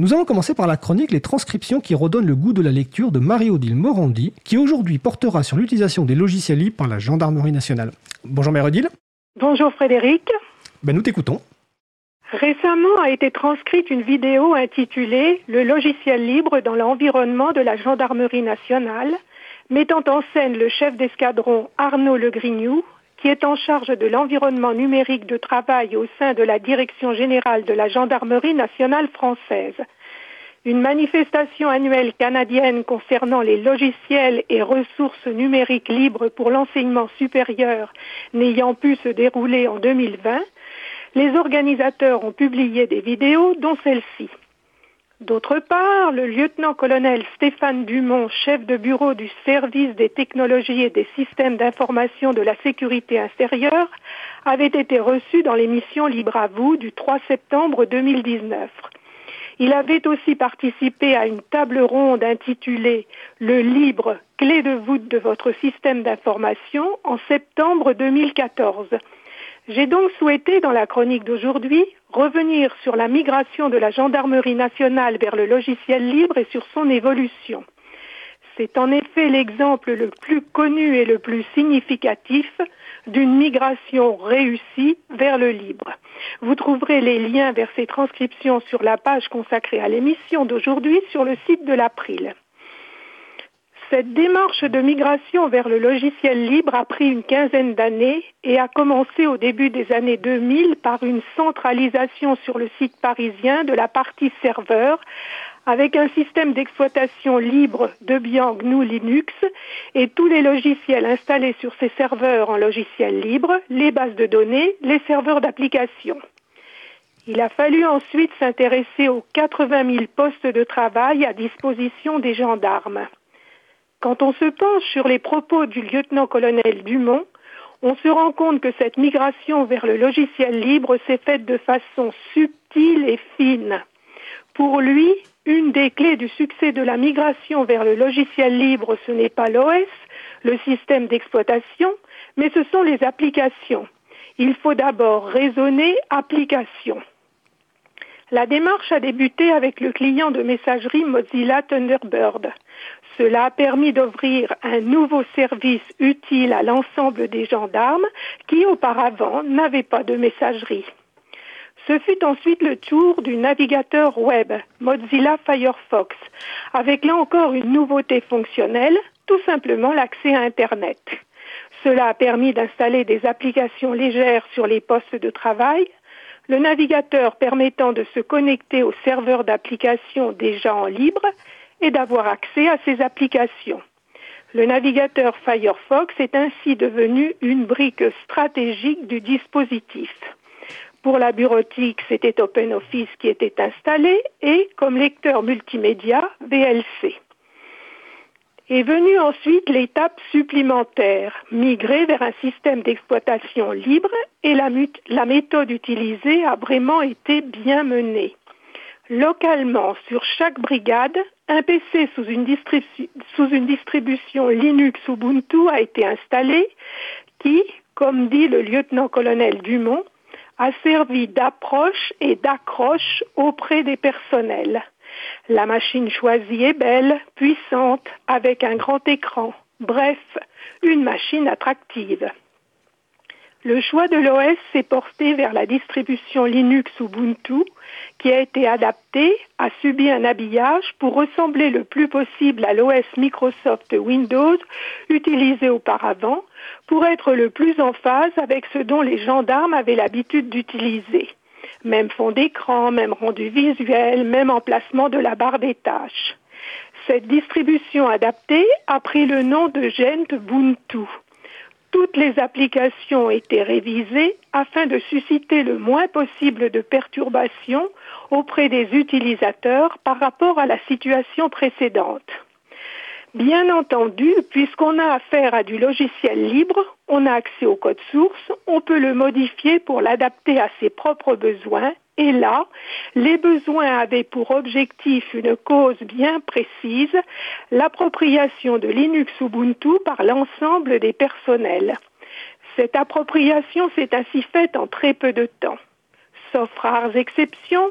Nous allons commencer par la chronique Les transcriptions qui redonnent le goût de la lecture de Marie-Odile Morandi, qui aujourd'hui portera sur l'utilisation des logiciels libres par la Gendarmerie nationale. Bonjour Marie-Odile. Bonjour Frédéric. Ben, nous t'écoutons. Récemment a été transcrite une vidéo intitulée Le logiciel libre dans l'environnement de la Gendarmerie nationale, mettant en scène le chef d'escadron Arnaud Legrignou, qui est en charge de l'environnement numérique de travail au sein de la Direction générale de la Gendarmerie nationale française. Une manifestation annuelle canadienne concernant les logiciels et ressources numériques libres pour l'enseignement supérieur n'ayant pu se dérouler en 2020, les organisateurs ont publié des vidéos, dont celle-ci. D'autre part, le lieutenant-colonel Stéphane Dumont, chef de bureau du service des technologies et des systèmes d'information de la sécurité intérieure, avait été reçu dans l'émission Libre à vous du 3 septembre 2019. Il avait aussi participé à une table ronde intitulée Le libre, clé de voûte de votre système d'information en septembre 2014. J'ai donc souhaité, dans la chronique d'aujourd'hui, revenir sur la migration de la gendarmerie nationale vers le logiciel libre et sur son évolution. C'est en effet l'exemple le plus connu et le plus significatif d'une migration réussie vers le libre. Vous trouverez les liens vers ces transcriptions sur la page consacrée à l'émission d'aujourd'hui sur le site de l'April. Cette démarche de migration vers le logiciel libre a pris une quinzaine d'années et a commencé au début des années 2000 par une centralisation sur le site parisien de la partie serveur avec un système d'exploitation libre de GNU Linux et tous les logiciels installés sur ces serveurs en logiciel libre, les bases de données, les serveurs d'application. Il a fallu ensuite s'intéresser aux 80 000 postes de travail à disposition des gendarmes. Quand on se penche sur les propos du lieutenant-colonel Dumont, on se rend compte que cette migration vers le logiciel libre s'est faite de façon subtile et fine. Pour lui, une des clés du succès de la migration vers le logiciel libre, ce n'est pas l'OS, le système d'exploitation, mais ce sont les applications. Il faut d'abord raisonner application. La démarche a débuté avec le client de messagerie Mozilla Thunderbird. Cela a permis d'ouvrir un nouveau service utile à l'ensemble des gendarmes qui auparavant n'avaient pas de messagerie. Ce fut ensuite le tour du navigateur web Mozilla Firefox, avec là encore une nouveauté fonctionnelle, tout simplement l'accès à Internet. Cela a permis d'installer des applications légères sur les postes de travail, le navigateur permettant de se connecter aux serveurs d'applications déjà en libre et d'avoir accès à ces applications. Le navigateur Firefox est ainsi devenu une brique stratégique du dispositif. Pour la bureautique, c'était OpenOffice qui était installé et comme lecteur multimédia, VLC. Est venue ensuite l'étape supplémentaire, migrer vers un système d'exploitation libre et la, méthode utilisée a vraiment été bien menée. Localement, sur chaque brigade, un PC sous une, distribution Linux Ubuntu a été installé qui, comme dit le lieutenant-colonel Dumont, a servi d'approche et d'accroche auprès des personnels. La machine choisie est belle, puissante, avec un grand écran. Bref, une machine attractive. Le choix de l'OS s'est porté vers la distribution Linux Ubuntu, qui a été adaptée, a subi un habillage pour ressembler le plus possible à l'OS Microsoft Windows utilisé auparavant, pour être le plus en phase avec ce dont les gendarmes avaient l'habitude d'utiliser. Même fond d'écran, même rendu visuel, même emplacement de la barre des tâches. Cette distribution adaptée a pris le nom de Gentubuntu toutes les applications ont été révisées afin de susciter le moins possible de perturbations auprès des utilisateurs par rapport à la situation précédente. Bien entendu, puisqu'on a affaire à du logiciel libre, on a accès au code source, on peut le modifier pour l'adapter à ses propres besoins et là, les besoins avaient pour objectif une cause bien précise, l'appropriation de Linux Ubuntu par l'ensemble des personnels. Cette appropriation s'est ainsi faite en très peu de temps. Sauf rares exceptions,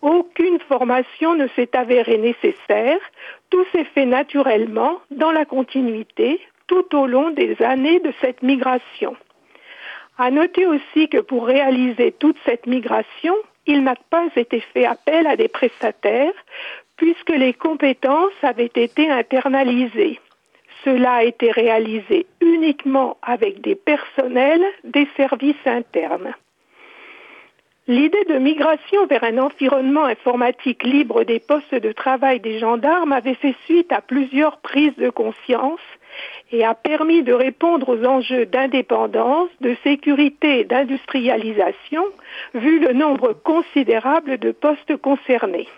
Aucune formation ne s'est avérée nécessaire. Tout s'est fait naturellement, dans la continuité, tout au long des années de cette migration. À noter aussi que pour réaliser toute cette migration, il n'a pas été fait appel à des prestataires puisque les compétences avaient été internalisées. Cela a été réalisé uniquement avec des personnels des services internes. L'idée de migration vers un environnement informatique libre des postes de travail des gendarmes avait fait suite à plusieurs prises de conscience et a permis de répondre aux enjeux d'indépendance, de sécurité et d'industrialisation, vu le nombre considérable de postes concernés.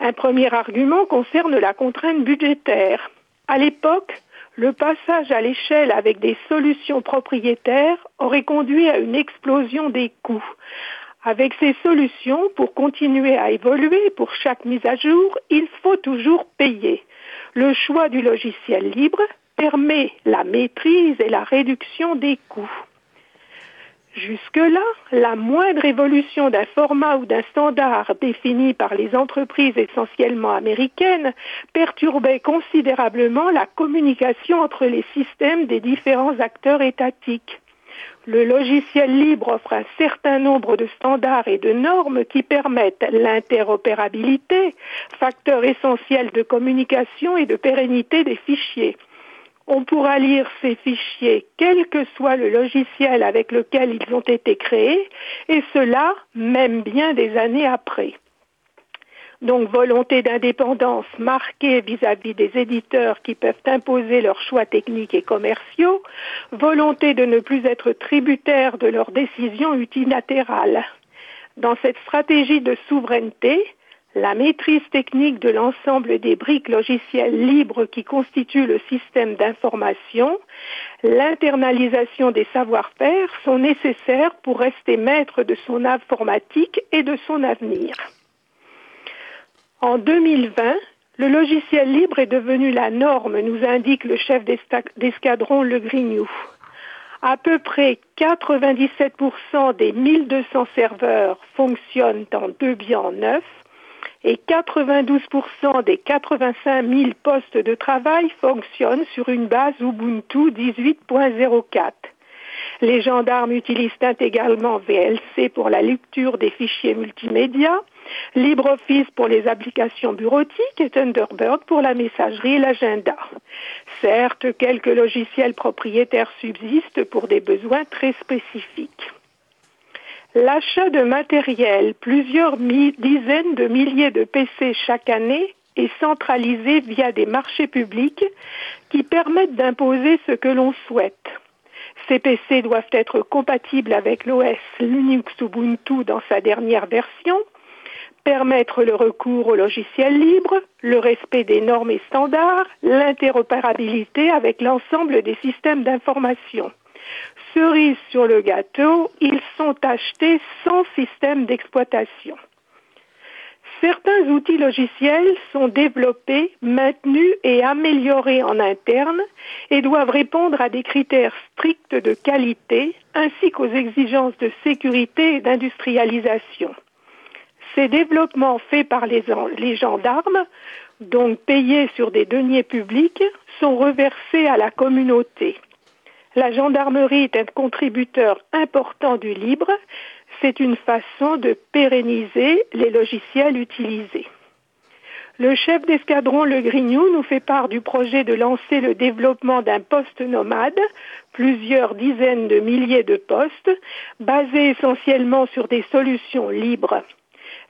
Un premier argument concerne la contrainte budgétaire. À l'époque, le passage à l'échelle avec des solutions propriétaires aurait conduit à une explosion des coûts. Avec ces solutions, pour continuer à évoluer pour chaque mise à jour, il faut toujours payer. Le choix du logiciel libre permet la maîtrise et la réduction des coûts. Jusque-là, la moindre évolution d'un format ou d'un standard défini par les entreprises essentiellement américaines perturbait considérablement la communication entre les systèmes des différents acteurs étatiques. Le logiciel libre offre un certain nombre de standards et de normes qui permettent l'interopérabilité, facteur essentiel de communication et de pérennité des fichiers on pourra lire ces fichiers quel que soit le logiciel avec lequel ils ont été créés, et cela même bien des années après. Donc volonté d'indépendance marquée vis-à-vis des éditeurs qui peuvent imposer leurs choix techniques et commerciaux, volonté de ne plus être tributaires de leurs décisions unilatérales. Dans cette stratégie de souveraineté, la maîtrise technique de l'ensemble des briques logicielles libres qui constituent le système d'information, l'internalisation des savoir-faire sont nécessaires pour rester maître de son informatique et de son avenir. En 2020, le logiciel libre est devenu la norme, nous indique le chef d'escadron Le Grignou. À peu près 97% des 1200 serveurs fonctionnent en deux biens neufs et 92% des 85 000 postes de travail fonctionnent sur une base Ubuntu 18.04. Les gendarmes utilisent intégralement VLC pour la lecture des fichiers multimédia, LibreOffice pour les applications bureautiques et Thunderbird pour la messagerie et l'agenda. Certes, quelques logiciels propriétaires subsistent pour des besoins très spécifiques. L'achat de matériel, plusieurs dizaines de milliers de PC chaque année, est centralisé via des marchés publics qui permettent d'imposer ce que l'on souhaite. Ces PC doivent être compatibles avec l'OS Linux Ubuntu dans sa dernière version, permettre le recours au logiciel libre, le respect des normes et standards, l'interopérabilité avec l'ensemble des systèmes d'information cerise sur le gâteau, ils sont achetés sans système d'exploitation. Certains outils logiciels sont développés, maintenus et améliorés en interne et doivent répondre à des critères stricts de qualité ainsi qu'aux exigences de sécurité et d'industrialisation. Ces développements faits par les, les, gendarmes, donc payés sur des deniers publics, sont reversés à la communauté. La gendarmerie est un contributeur important du libre. C'est une façon de pérenniser les logiciels utilisés. Le chef d'escadron Le Grignou nous fait part du projet de lancer le développement d'un poste nomade, plusieurs dizaines de milliers de postes, basés essentiellement sur des solutions libres.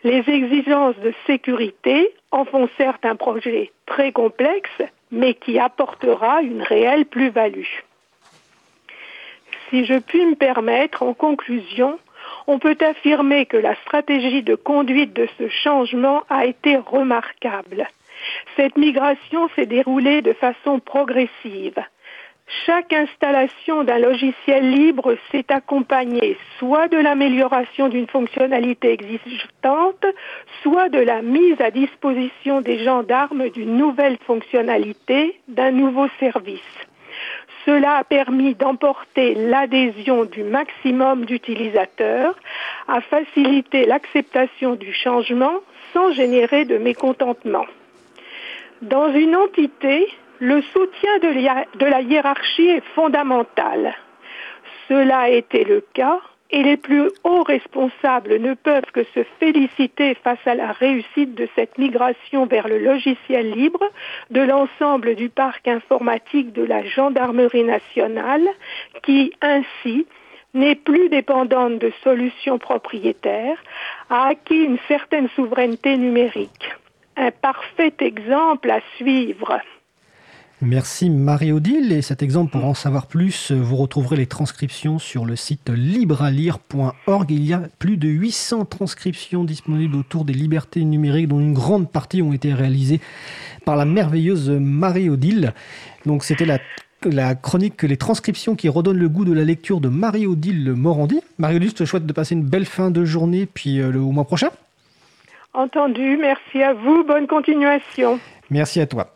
Les exigences de sécurité en font certes un projet très complexe, mais qui apportera une réelle plus-value. Si je puis me permettre, en conclusion, on peut affirmer que la stratégie de conduite de ce changement a été remarquable. Cette migration s'est déroulée de façon progressive. Chaque installation d'un logiciel libre s'est accompagnée soit de l'amélioration d'une fonctionnalité existante, soit de la mise à disposition des gendarmes d'une nouvelle fonctionnalité, d'un nouveau service. Cela a permis d'emporter l'adhésion du maximum d'utilisateurs, à faciliter l'acceptation du changement sans générer de mécontentement. Dans une entité, le soutien de la hiérarchie est fondamental. Cela a été le cas et les plus hauts responsables ne peuvent que se féliciter face à la réussite de cette migration vers le logiciel libre de l'ensemble du parc informatique de la gendarmerie nationale qui ainsi n'est plus dépendante de solutions propriétaires, a acquis une certaine souveraineté numérique. Un parfait exemple à suivre. Merci Marie-Odile. Et cet exemple, pour en savoir plus, vous retrouverez les transcriptions sur le site librealire.org. Il y a plus de 800 transcriptions disponibles autour des libertés numériques, dont une grande partie ont été réalisées par la merveilleuse Marie-Odile. Donc c'était la la chronique Les transcriptions qui redonnent le goût de la lecture de Marie-Odile Morandi. Marie-Odile, je te souhaite de passer une belle fin de journée, puis euh, le mois prochain. Entendu, merci à vous, bonne continuation. Merci à toi.